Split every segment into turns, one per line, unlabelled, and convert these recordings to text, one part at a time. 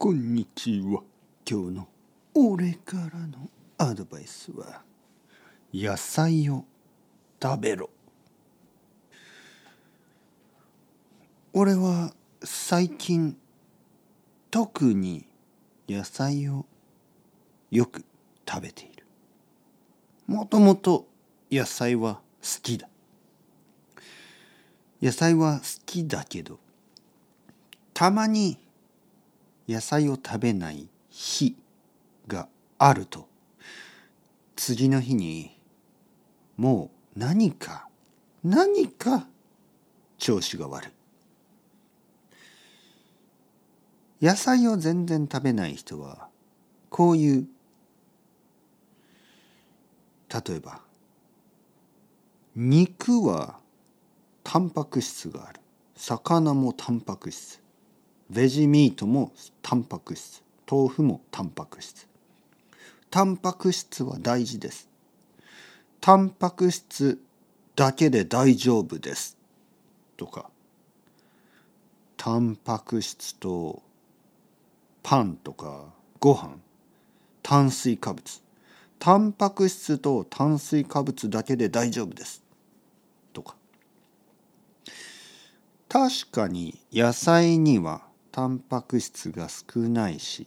こんにちは。今日の俺からのアドバイスは野菜を食べろ。俺は最近特に野菜をよく食べている。もともと野菜は好きだ。野菜は好きだけどたまに野菜を食べない日があると。次の日にもう何か何か調子が悪い。野菜を全然食べない人はこういう例えば肉はタンパク質がある。魚もタンパク質。ベジミートもタンパク質。豆腐もタンパク質。タンパク質は大事です。タンパク質だけで大丈夫です。とか。タンパク質とパンとか。ご飯。炭水化物。タンパク質と炭水化物だけで大丈夫です。とか。確かに野菜にはタンパク質が少ないし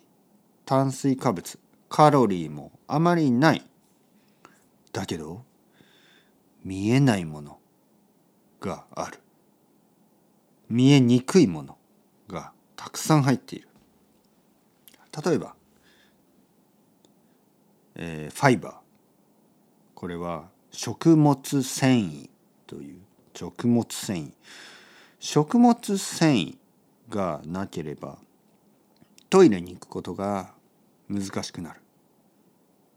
炭水化物カロリーもあまりない。だけど見えないものがある。見えにくいものがたくさん入っている。例えば、えー、ファイバー。これは食物繊維という食物繊維。食物繊維がなければトイレに行くことが難しくなる。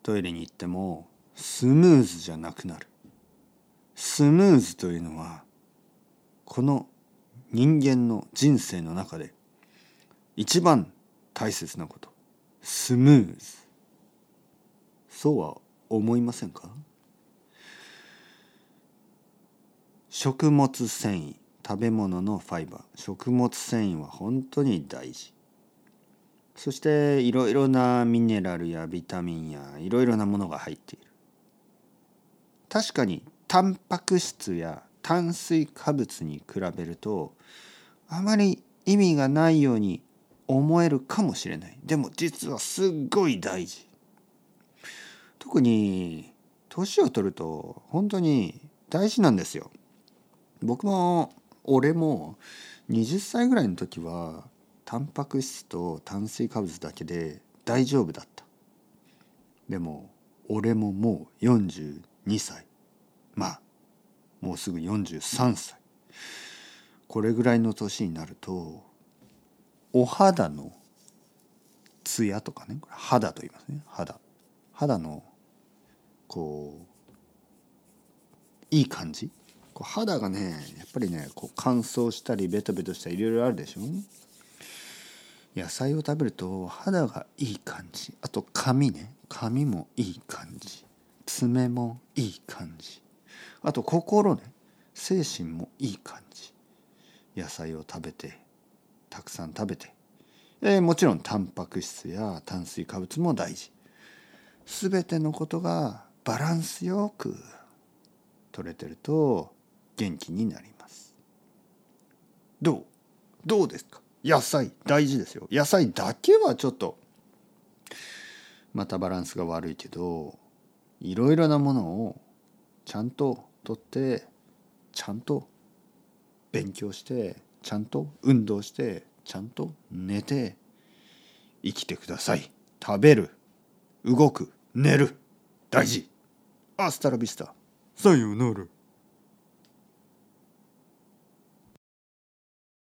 トイレに行ってもスムーズじゃなくなる。スムーズというのはこの人間の人生の中で一番大切なこと。スムーズ。そうは思いませんか？食物繊維。食べ物のファイバー。食物繊維は本当に大事。そしていろいろなミネラルやビタミンやいろいろなものが入っている。確かにタンパク質や炭水化物に比べるとあまり意味がないように思えるかもしれない。でも実はすっごい大事。特に年を取ると本当に大事なんですよ。僕も俺も20歳ぐらいの時はタンパク質と炭水化物だけで大丈夫だった。でも俺ももう42歳。まあもうすぐ43歳。これぐらいの年になるとお肌のツヤとかね肌と言いますね。肌。肌のこういい感じこう肌がねやっぱりねこう乾燥したりベトベトしたりいろいろあるでしょ？野菜を食べると肌がいい感じ。あと髪ね。髪もいい感じ。爪もいい感じ。あと心ね。精神もいい感じ。野菜を食べてたくさん食べて、えー、もちろんタンパク質や炭水化物も大事。全てのことがバランスよく取れてると元気になります。どう？どうですか？野菜大事ですよ。野菜だけはちょっとまたバランスが悪いけどいろいろなものをちゃんととってちゃんと勉強してちゃんと運動してちゃんと寝て生きてください。食べる動く寝る大事。アスタラビスタ。さようなら。